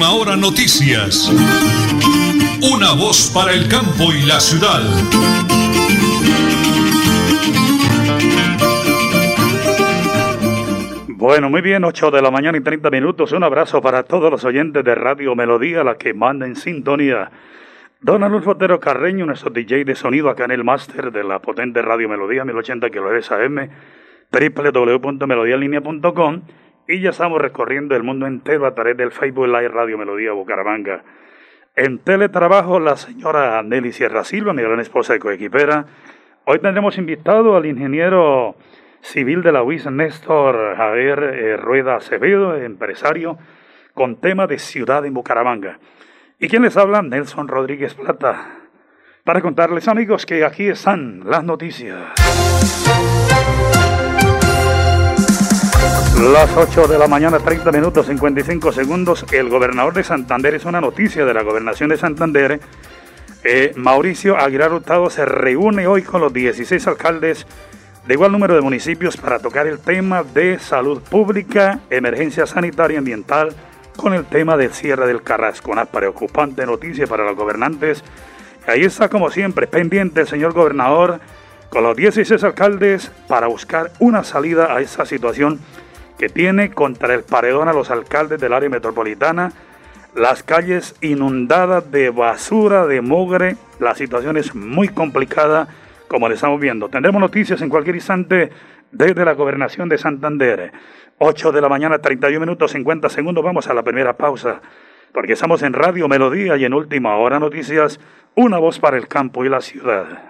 Última Hora Noticias. Una voz para el campo y la ciudad. Bueno, muy bien, 8 de la mañana y 30 minutos. Un abrazo para todos los oyentes de Radio Melodía, la que manda en sintonía. Don Alonso Otero Carreño, nuestro DJ de sonido acá en el máster de la potente Radio Melodía 1080 kHz AM, www.melodialinea.com y ya estamos recorriendo el mundo entero a través del Facebook Live Radio Melodía Bucaramanga. En teletrabajo, la señora Nelly Sierra Silva, mi gran esposa de coequipera. Hoy tendremos invitado al ingeniero civil de la UIS, Néstor Javier eh, Rueda Acevedo, empresario, con tema de ciudad en Bucaramanga. ¿Y quién les habla? Nelson Rodríguez Plata. Para contarles, amigos, que aquí están las noticias. Las 8 de la mañana, 30 minutos 55 segundos. El gobernador de Santander es una noticia de la gobernación de Santander. Eh, Mauricio Aguilar Hurtado se reúne hoy con los 16 alcaldes de igual número de municipios para tocar el tema de salud pública, emergencia sanitaria y ambiental, con el tema del cierre del Carrasco. Una preocupante noticia para los gobernantes. Ahí está, como siempre, pendiente el señor gobernador con los 16 alcaldes para buscar una salida a esa situación que tiene contra el paredón a los alcaldes del área metropolitana. Las calles inundadas de basura, de mugre. La situación es muy complicada como le estamos viendo. Tendremos noticias en cualquier instante desde la gobernación de Santander. 8 de la mañana, 31 minutos 50 segundos. Vamos a la primera pausa, porque estamos en Radio Melodía y en Última Hora Noticias, una voz para el campo y la ciudad.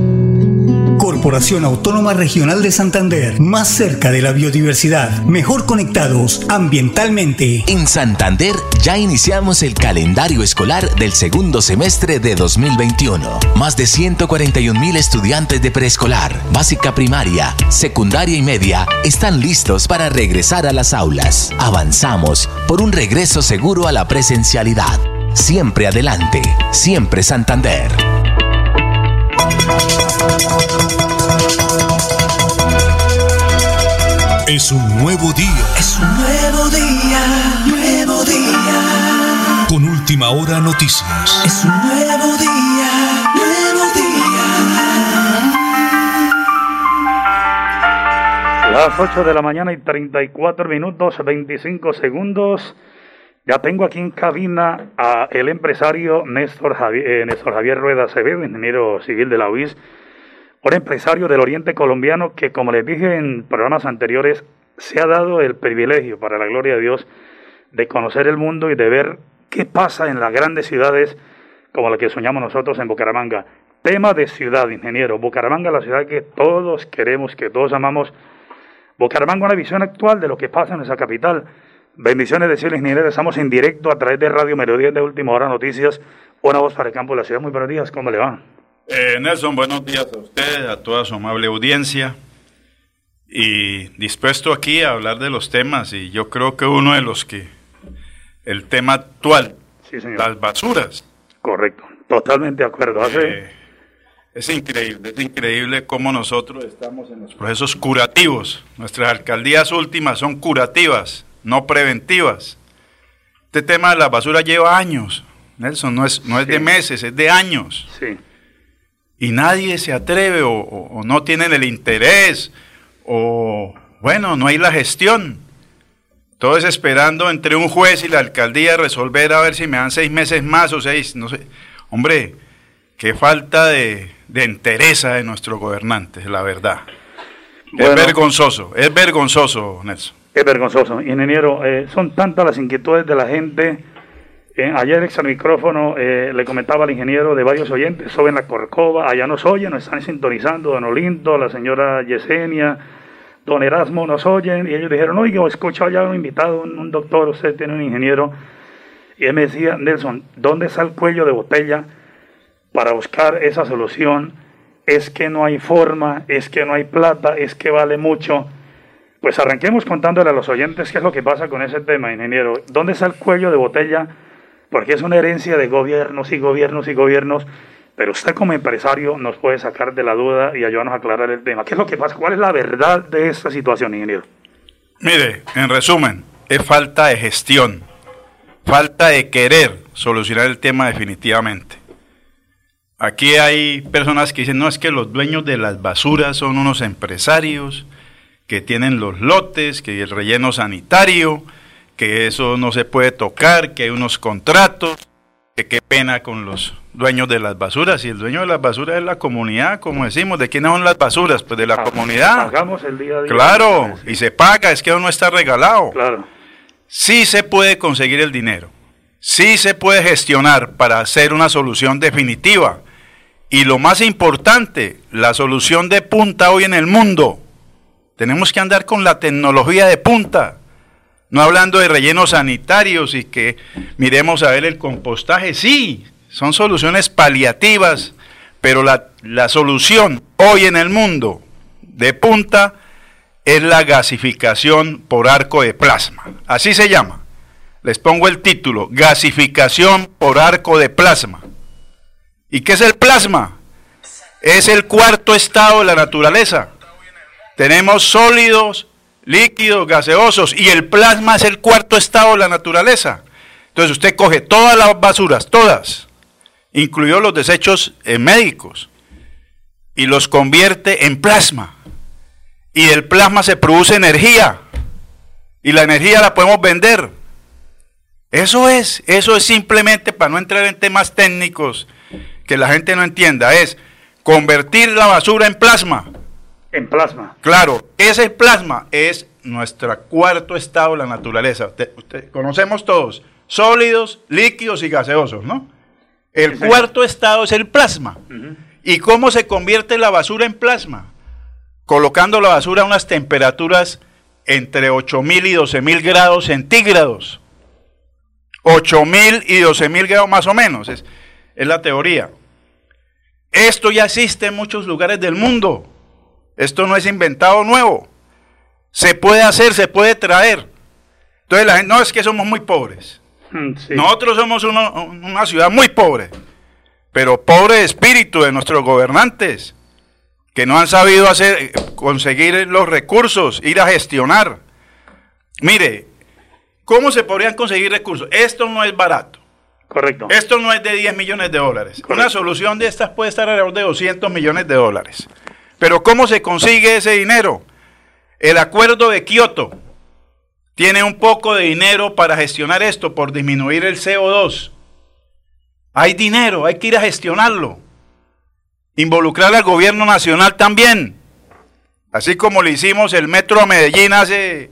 Corporación Autónoma Regional de Santander, más cerca de la biodiversidad, mejor conectados ambientalmente. En Santander ya iniciamos el calendario escolar del segundo semestre de 2021. Más de 141 mil estudiantes de preescolar, básica primaria, secundaria y media están listos para regresar a las aulas. Avanzamos por un regreso seguro a la presencialidad. Siempre adelante, siempre Santander. Es un nuevo día. Es un nuevo día, nuevo día. Con última hora noticias. Es un nuevo día, nuevo día. Las 8 de la mañana y 34 minutos 25 segundos. Ya tengo aquí en cabina a el empresario Néstor Javier, eh, Néstor Javier Rueda Acevedo, ingeniero civil de la UIS, un empresario del oriente colombiano que, como les dije en programas anteriores, se ha dado el privilegio, para la gloria de Dios, de conocer el mundo y de ver qué pasa en las grandes ciudades como la que soñamos nosotros en Bucaramanga. Tema de ciudad, ingeniero. Bucaramanga, la ciudad que todos queremos, que todos amamos. Bucaramanga, una visión actual de lo que pasa en esa capital. Bendiciones de cielo, ingeniero. Estamos en directo a través de Radio Melodía de Última Hora Noticias. Una voz para el campo de la ciudad. Muy buenos días, ¿cómo le va? Eh, Nelson, buenos días a usted, a toda su amable audiencia. Y dispuesto aquí a hablar de los temas, y yo creo que uno de los que. El tema actual, Sí, señor. las basuras. Correcto. Totalmente de acuerdo. Hace... Eh, es increíble, es increíble cómo nosotros estamos en los procesos curativos. Nuestras alcaldías últimas son curativas, no preventivas. Este tema de la basura lleva años, Nelson, no es, no es de meses, es de años. Sí. Y nadie se atreve o, o- o no tienen el interés o, bueno, no hay la gestión. Todo es esperando entre un juez y la alcaldía resolver a ver si me dan seis meses más o seis, no sé. Hombre, qué falta de, de entereza de nuestros gobernantes, la verdad. Bueno. Es vergonzoso, es vergonzoso, Nelson. Es vergonzoso. Ingeniero, eh, son tantas las inquietudes de la gente. Eh, ayer ex al micrófono eh, le comentaba al ingeniero de varios oyentes sobre la Corcova, allá nos oyen, nos están sintonizando, don Olinto, la señora Yesenia, don Erasmo nos oyen, y ellos dijeron, oiga, escucho ya un invitado, un, un doctor, usted tiene un ingeniero, y él me decía, Nelson, ¿dónde está el cuello de botella para buscar esa solución? Es que no hay forma, es que no hay plata, es que vale mucho. Pues arranquemos contándole a los oyentes qué es lo que pasa con ese tema, ingeniero. ¿Dónde está el cuello de botella? Porque es una herencia de gobiernos y gobiernos y gobiernos, pero usted como empresario nos puede sacar de la duda y ayudarnos a aclarar el tema. ¿Qué es lo que pasa? ¿Cuál es la verdad de esta situación, ingeniero? Mire, en resumen, es falta de gestión, falta de querer solucionar el tema definitivamente. Aquí hay personas que dicen, no, es que los dueños de las basuras son unos empresarios que tienen los lotes, que el relleno sanitario, que eso no se puede tocar, que hay unos contratos, que qué pena con los dueños de las basuras. Y el dueño de las basuras es la comunidad, como decimos, ¿de quiénes son las basuras? Pues de la comunidad. Pagamos el día a día. Claro, y se paga, es que no está regalado. Claro. Sí se puede conseguir el dinero, sí se puede gestionar para hacer una solución definitiva. Y lo más importante, la solución de punta hoy en el mundo. Tenemos que andar con la tecnología de punta. No hablando de rellenos sanitarios y que miremos a ver el compostaje. Sí, son soluciones paliativas, pero la, la solución hoy en el mundo de punta es la gasificación por arco de plasma. Así se llama. Les pongo el título, gasificación por arco de plasma. ¿Y qué es el plasma? Es el cuarto estado de la naturaleza. Tenemos sólidos, líquidos, gaseosos y el plasma es el cuarto estado de la naturaleza. Entonces usted coge todas las basuras, todas, incluidos los desechos eh, médicos, y los convierte en plasma. Y del plasma se produce energía. Y la energía la podemos vender. Eso es, eso es simplemente para no entrar en temas técnicos que la gente no entienda, es convertir la basura en plasma. En plasma. Claro, ese plasma es nuestro cuarto estado de la naturaleza. Usted- usted- conocemos todos, sólidos, líquidos y gaseosos, ¿no? El Sí, cuarto estado es el plasma. ¿Y cómo se convierte la basura en plasma? Colocando la basura a unas temperaturas entre 8000 y 12000 grados centígrados. 8000 y 12000 grados más o menos, es, es la teoría. Esto ya existe en muchos lugares del mundo. Esto no es inventado nuevo. Se puede hacer, se puede traer. Entonces la gente, no es que somos muy pobres. Mm, sí. Nosotros somos uno- una ciudad muy pobre, pero pobre de espíritu de nuestros gobernantes. que no han sabido hacer, conseguir los recursos, ir a gestionar. Mire, ¿cómo se podrían conseguir recursos? Esto no es barato. Correcto. Esto no es de 10 millones de dólares. Una solución de estas puede estar alrededor de 200 millones de dólares. Pero ¿cómo se consigue ese dinero? El acuerdo de Kioto tiene un poco de dinero para gestionar esto, por disminuir el CO2. Hay dinero, hay que ir a gestionarlo. Involucrar al gobierno nacional también. Así como le hicimos el metro a Medellín hace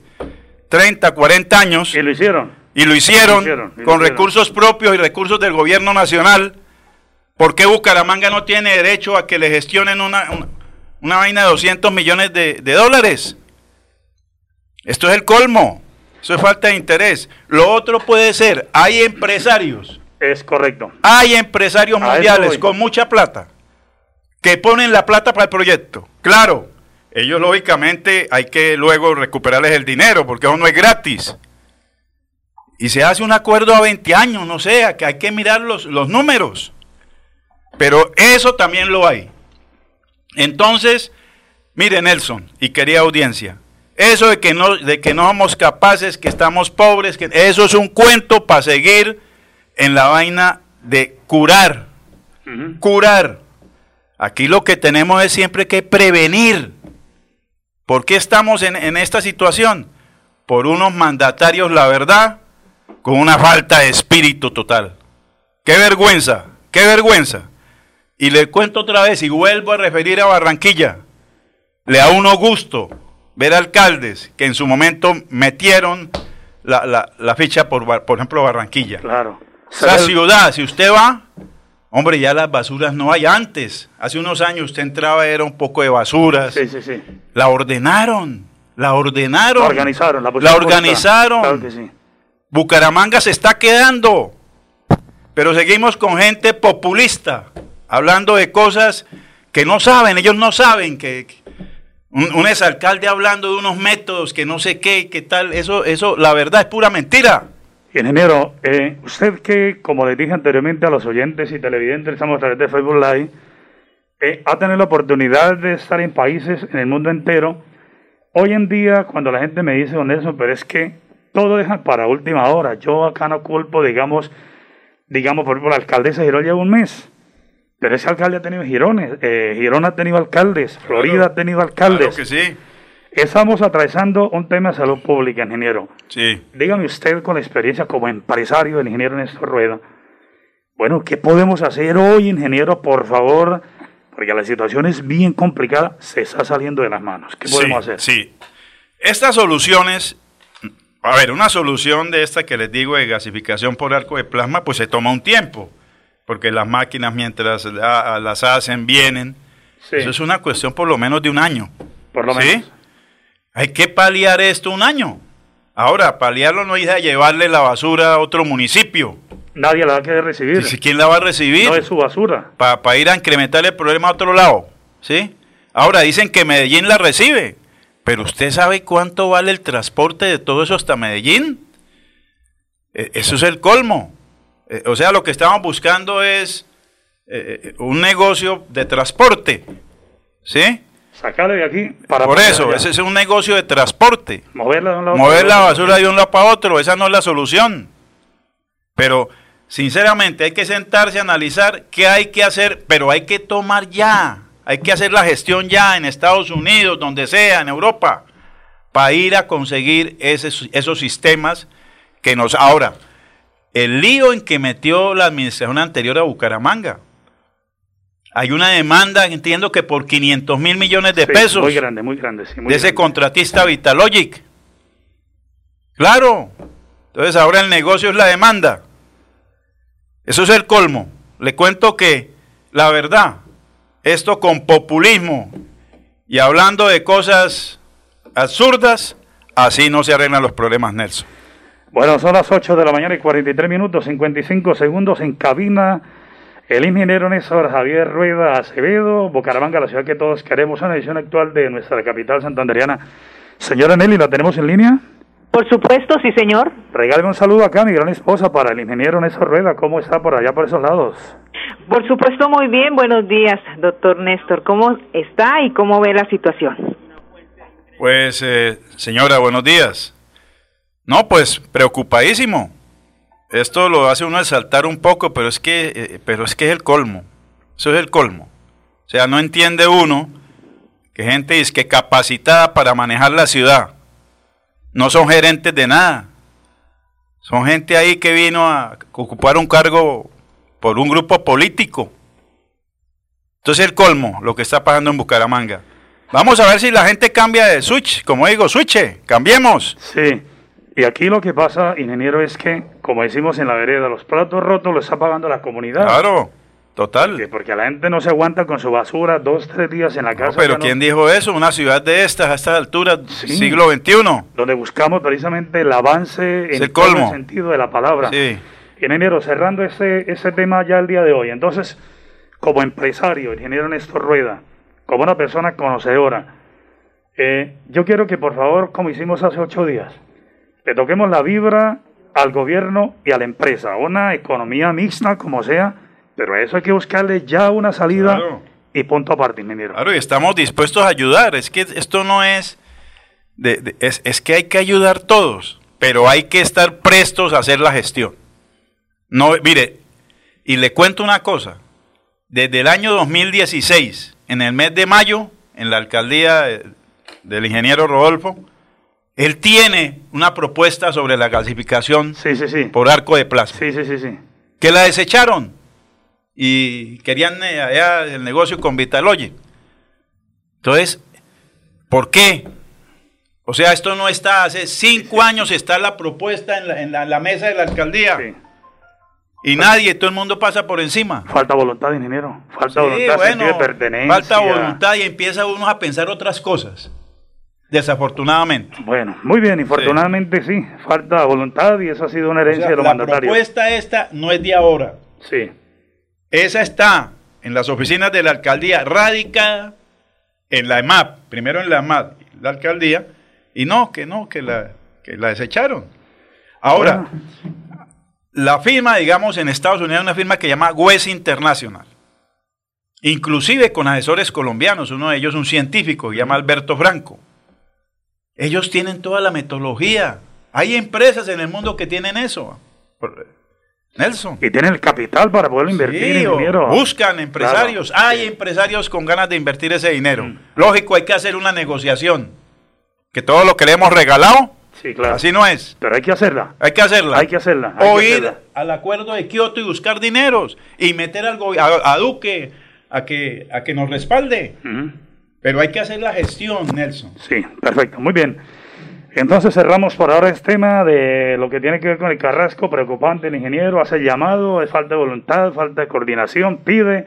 30, 40 años. Y lo hicieron. Y lo hicieron, con recursos propios y recursos del gobierno nacional. ¿Por qué Bucaramanga no tiene derecho a que le gestionen una, una, vaina de 200 millones de, de dólares? Esto es el colmo. Eso es falta de interés. Lo otro puede ser, hay empresarios. Es correcto. Hay empresarios mundiales con mucha plata que ponen la plata para el proyecto. Claro, ellos lógicamente hay que luego recuperarles el dinero porque eso no es gratis. Y se hace un acuerdo a 20 años, no sé, que hay que mirar los, los números. Pero eso también lo hay. Entonces, mire Nelson y querida audiencia, eso de que no, de que no somos capaces, que estamos pobres, que eso es un cuento para seguir en la vaina de curar. Curar. Aquí lo que tenemos es siempre que prevenir. ¿Por qué estamos en, en esta situación? Por unos mandatarios, la verdad, con una falta de espíritu total. Qué vergüenza, qué vergüenza. Y le cuento otra vez y vuelvo a referir a Barranquilla. Le da uno gusto ver alcaldes que en su momento metieron la, ficha por, por ejemplo, Barranquilla. Claro. Esa ciudad, si usted va, hombre, ya las basuras no hay antes. Hace unos años usted entraba, era un poco de basuras. Sí, sí, sí. La ordenaron, la ordenaron. La organizaron. La, la organizaron. Claro que sí. Bucaramanga se está quedando. Pero seguimos con gente populista, hablando de cosas que no saben, ellos no saben que, un, exalcalde hablando de unos métodos que no sé qué, qué tal, eso, eso, la verdad es pura mentira. Ingeniero, eh, usted que, como le dije anteriormente a los oyentes y televidentes, estamos a través de Facebook Live, eh, ha tenido la oportunidad de estar en países en el mundo entero. Hoy en día, cuando la gente me dice, con eso, pero es que todo deja para última hora. Yo acá no culpo, digamos, digamos, por ejemplo, la alcaldesa Girón lleva un mes. Pero ese alcalde ha tenido girones, eh, Girón ha tenido alcaldes, Florida ha tenido alcaldes. Claro que sí. Estamos atravesando un tema de salud pública, ingeniero. Sí. Dígame usted con la experiencia como empresario del ingeniero Néstor Rueda. Bueno, ¿qué podemos hacer hoy, ingeniero, por favor? Porque la situación es bien complicada, se está saliendo de las manos. ¿Qué podemos hacer? Sí. Estas soluciones, a ver, una solución de esta que les digo de gasificación por arco de plasma, pues se toma un tiempo porque las máquinas mientras las hacen vienen. Eso es una cuestión por lo menos de un año. Por lo menos. Hay que paliar esto un año. Ahora, paliarlo no es a llevarle la basura a otro municipio. Nadie la va a querer recibir. ¿Quién la va a recibir? No es su basura. Para ir a incrementar el problema a otro lado. ¿Sí? Ahora dicen que Medellín la recibe. Pero ¿usted sabe cuánto vale el transporte de todo eso hasta Medellín? E, eso es el colmo. Eh, o sea, lo que estamos buscando es eh, eh, un negocio de transporte. ¿Sí? Sacarle de aquí para... Por eso, ese es un negocio de transporte. Moverla de un lado Mover la basura de un lado para otro, esa no es la solución. Pero, sinceramente, hay que sentarse a analizar qué hay que hacer, pero hay que tomar ya. Hay que hacer la gestión ya en Estados Unidos, donde sea, en Europa, para ir a conseguir esos sistemas que nos... Ahora, el lío en que metió la administración anterior a Bucaramanga. Hay una demanda, entiendo que por 500 mil millones de pesos. Muy grande, muy grande. de ese contratista Vitalogic. Claro. Entonces ahora el negocio es la demanda. Eso es el colmo. Le cuento que, la verdad, esto con populismo y hablando de cosas absurdas, así no se arreglan los problemas, Nelson. Bueno, son las 8 de la mañana y 43 minutos, 55 segundos en cabina. El ingeniero Néstor Javier Rueda Acevedo, Bucaramanga, la ciudad que todos queremos, una edición actual de nuestra capital santanderiana. Señora Nelly, ¿la tenemos en línea? Por supuesto, sí, señor. Regáleme un saludo acá a mi gran esposa para el ingeniero Néstor Rueda. ¿Cómo está por allá, por esos lados? Por supuesto, muy bien. Buenos días, doctor Néstor. ¿Cómo está y cómo ve la situación? Pues, eh, señora, buenos días. No, pues preocupadísimo. Esto lo hace uno saltar un poco, pero es que, eh, pero es que es el colmo. Eso es el colmo. O sea, no entiende uno que gente es que capacitada para manejar la ciudad. No son gerentes de nada. Son gente ahí que vino a ocupar un cargo por un grupo político. Entonces el colmo, lo que está pasando en Bucaramanga. Vamos a ver si la gente cambia de switch, como digo, switch, cambiemos. Sí, y aquí lo que pasa, ingeniero, es que, como decimos en la vereda, los platos rotos los está pagando la comunidad. Claro, total. porque la gente no se aguanta con su basura dos, tres días en la casa. pero ¿quién dijo eso? Una ciudad de estas, a estas alturas, siglo XXI. Donde buscamos precisamente el avance en todo el sentido de la palabra. Sí. Ingeniero, cerrando ese, ese tema ya el día de hoy. Entonces, como empresario, ingeniero Néstor Rueda, como una persona conocedora, eh, yo quiero que por favor, como hicimos hace ocho días, le toquemos la vibra al gobierno y a la empresa, una economía mixta como sea, pero a eso hay que buscarle ya una salida y punto aparte, ingeniero. Claro, y estamos dispuestos a ayudar, es que esto no es, es, es que hay que ayudar todos, pero hay que estar prestos a hacer la gestión. No, mire, y le cuento una cosa. Desde el año 2016, en el mes de mayo, en la alcaldía del ingeniero Rodolfo, él tiene una propuesta sobre la clasificación por arco de plaza. Sí, sí, sí, sí. Que la desecharon y querían eh, allá el negocio con Vitaloye. Entonces, ¿por qué? O sea, esto no está, hace cinco años está la propuesta en la, en la mesa de la alcaldía. Y nadie, todo el mundo pasa por encima. Falta voluntad, ingeniero. Falta voluntad, bueno, de pertenencia. Falta voluntad y empieza uno a pensar otras cosas. Desafortunadamente. Bueno, muy bien, infortunadamente sí. Falta voluntad y eso ha sido una herencia de los mandatarios. La propuesta esta no es de ahora. Sí. Esa está en las oficinas de la alcaldía, radicada en la EMAP, primero en la EMAP, la alcaldía, y no, que no, que la, que la desecharon. Ahora, la firma, digamos, en Estados Unidos es una firma que se llama WES International. Inclusive con asesores colombianos, uno de ellos un científico, se llama Alberto Franco. Ellos tienen toda la metodología. Hay empresas en el mundo que tienen eso. Nelson. Y tienen el capital para poder invertir en dinero. Buscan empresarios. Hay empresarios con ganas de invertir ese dinero. Mm. Lógico, hay que hacer una negociación. Que todo lo que le hemos regalado Sí, claro. Así no es. Pero hay que hacerla. Hay que hacerla. Hay que hacerla. o ir al acuerdo de Kioto y buscar dineros y meter algo a, Duque a que, a que nos respalde. Pero hay que hacer la gestión, Nelson. Sí, perfecto. Muy bien. Entonces cerramos por ahora este tema de lo que tiene que ver con el Carrasco, preocupante, el ingeniero hace llamado, es falta de voluntad, falta de coordinación, pide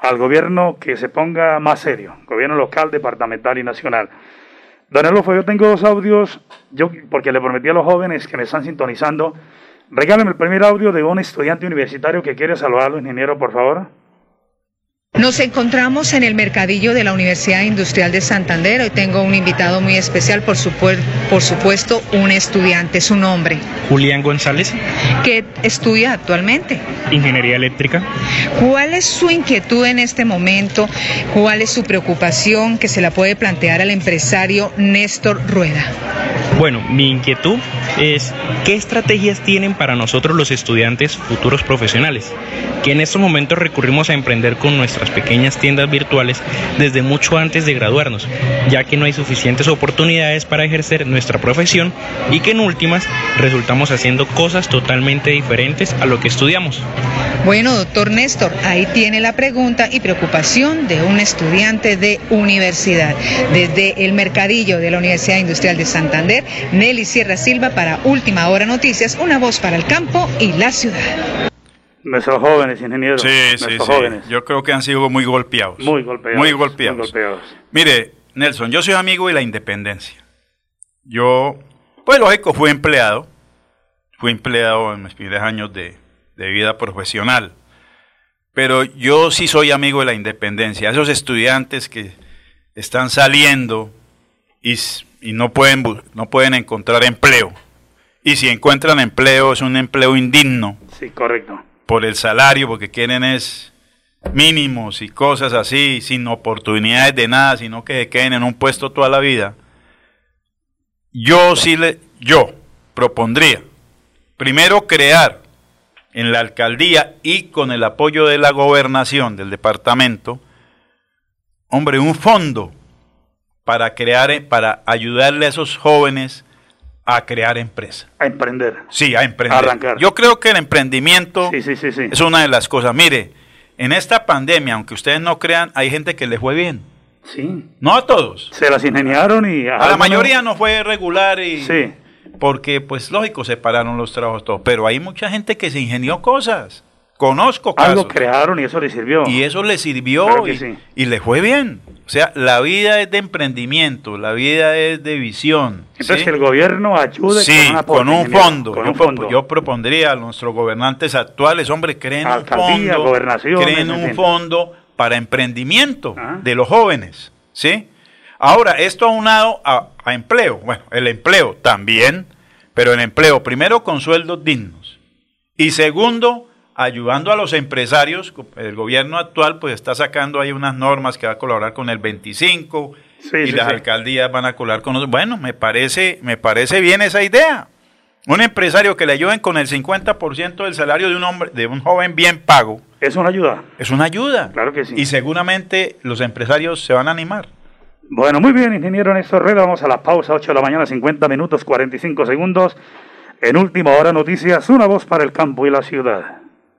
al gobierno que se ponga más serio, gobierno local, departamental y nacional. Don Elofo, yo tengo dos audios, yo, porque le prometí a los jóvenes que me están sintonizando. Regálame el primer audio de un estudiante universitario que quiere saludarlo, ingeniero, por favor. Nos encontramos en el mercadillo de la Universidad Industrial de Santander. Hoy tengo un invitado muy especial, por, por supuesto, un estudiante, su nombre. Julián González. ¿Qué estudia actualmente? Ingeniería eléctrica. ¿Cuál es su inquietud en este momento? ¿Cuál es su preocupación que se la puede plantear al empresario Néstor Rueda? Bueno, mi inquietud es qué estrategias tienen para nosotros los estudiantes futuros profesionales, que en estos momentos recurrimos a emprender con nuestras pequeñas tiendas virtuales desde mucho antes de graduarnos, ya que no hay suficientes oportunidades para ejercer nuestra profesión y que en últimas resultamos haciendo cosas totalmente diferentes a lo que estudiamos. Bueno, doctor Néstor, ahí tiene la pregunta y preocupación de un estudiante de universidad. Desde el mercadillo de la Universidad Industrial de Santander, Nelly Sierra Silva para Última Hora Noticias, una voz para el campo y la ciudad. Nuestros jóvenes ingenieros. Sí, sí, Jóvenes. Yo creo que han sido muy golpeados. Muy golpeados. Muy golpeados. Mire, Nelson, yo soy amigo de la independencia. Yo, pues lógico, fui empleado. Fui empleado en mis primeros años de, de vida profesional. Pero yo sí soy amigo de la independencia. Esos estudiantes que están saliendo y, y no, pueden, no pueden encontrar empleo. Y si encuentran empleo, es un empleo indigno. Sí, correcto por el salario, porque quieren es mínimos y cosas así, sin oportunidades de nada, sino que se queden en un puesto toda la vida, yo sí le, yo propondría, primero crear en la alcaldía y con el apoyo de la gobernación del departamento, hombre, un fondo para crear, para ayudarle a esos jóvenes a crear empresa. A emprender. Sí, a emprender. arrancar. Yo creo que el emprendimiento es una de las cosas. Mire, en esta pandemia, aunque ustedes no crean, hay gente que le fue bien. Sí. No a todos. Se las ingeniaron y... A, la mayoría no fue regular y... Sí. Porque, pues, lógico, separaron los trabajos todos. Pero hay mucha gente que se ingenió cosas. Conozco casos. Algo crearon y eso le sirvió. Y eso le sirvió y, y, le fue bien. O sea, la vida es de emprendimiento, la vida es de visión. Entonces, el gobierno ayude con, un fondo. Con un fondo. Yo propondría a nuestros gobernantes actuales, hombre, creen un fondo, creen un fondo para emprendimiento ah. de los jóvenes. ¿sí? Ahora, esto aunado a, a empleo. Bueno, el empleo también, pero el empleo primero con sueldos dignos. Y segundo, ayudando a los empresarios. El gobierno actual pues está sacando ahí unas normas que va a colaborar con el 25 y las alcaldías van a colaborar con los... Bueno, me parece, me parece bien esa idea. Un empresario que le ayuden con el 50% del salario de un hombre, de un joven bien pago. Es una ayuda. Es una ayuda. Claro que sí. Y seguramente los empresarios se van a animar. Bueno, muy bien, ingeniero Néstor Reda. Vamos a la pausa, 8 de la mañana, 50 minutos, 45 segundos. En última hora, noticias, una voz para el campo y la ciudad.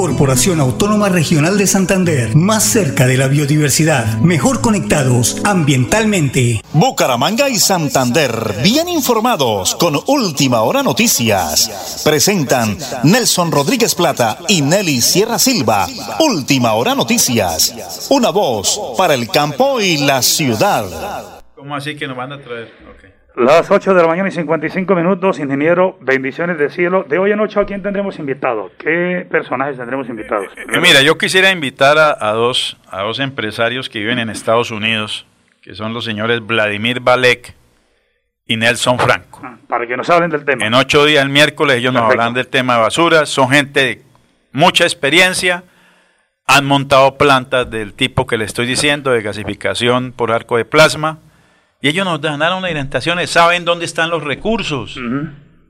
Corporación Autónoma Regional de Santander, más cerca de la biodiversidad, mejor conectados ambientalmente. Bucaramanga y Santander, bien informados con Última Hora Noticias. Presentan Nelson Rodríguez Plata y Nelly Sierra Silva. Última Hora Noticias. Una voz para el campo y la ciudad. ¿Cómo así que nos van a traer? Las 8 de la mañana y 55 minutos, ingeniero, bendiciones del cielo. De hoy en noche, ¿a quién tendremos invitado? ¿Qué personajes tendremos invitados? Eh, mira, yo quisiera invitar a, dos, a dos empresarios que viven en Estados Unidos, que son los señores Vladimir Balek y Nelson Franco. Ah, para que nos hablen del tema. En ocho días, el miércoles, ellos nos hablan del tema de basura. Son gente de mucha experiencia. Han montado plantas del tipo que le estoy diciendo, de gasificación por arco de plasma. Y ellos nos una orientaciones, saben dónde están los recursos.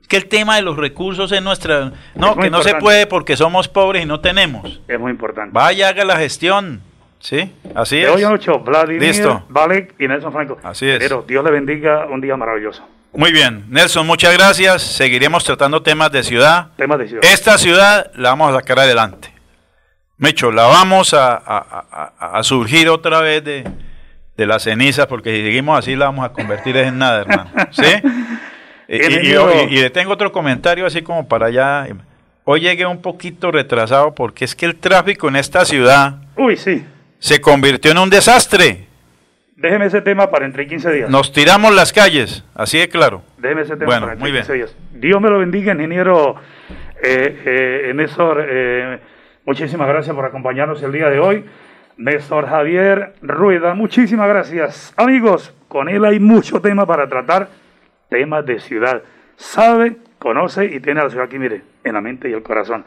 Que el tema de los recursos es nuestra... No, que no se puede porque somos pobres y no tenemos. Es muy importante. Vaya, haga la gestión. Sí, así de es. hoy ocho, Vladimir, Listo. Valek y Nelson Franco. Así es. Pero Dios le bendiga un día maravilloso. Muy bien, Nelson, muchas gracias. Seguiremos tratando temas de ciudad. Temas de ciudad. Esta ciudad la vamos a sacar adelante. Mecho, la vamos a, a- a- a surgir otra vez de, de las cenizas, porque si seguimos así la vamos a convertir en nada, hermano. ¿Sí? Y, y- y- y le tengo otro comentario así como para allá. Hoy llegué un poquito retrasado porque es que el tráfico en esta ciudad Uy, sí. se convirtió en un desastre. Déjeme ese tema para entre 15 días. Nos tiramos las calles, así de claro. Déjeme ese tema Bueno, para entre muy bien. 15 días. Dios me lo bendiga, ingeniero eh, eh, Néstor. eh, muchísimas gracias por acompañarnos el día de hoy. Néstor Javier Rueda, muchísimas gracias. Amigos, con él hay mucho tema para tratar, temas de ciudad. Sabe, conoce y tiene a la ciudad aquí, mire, en la mente y el corazón.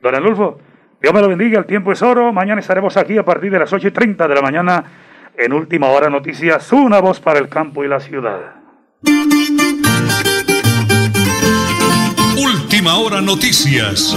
Don Adolfo, Dios me lo bendiga, el tiempo es oro. Mañana estaremos aquí a partir de las 8 y 30 de la mañana en Última Hora Noticias, una voz para el campo y la ciudad. Última hora noticias.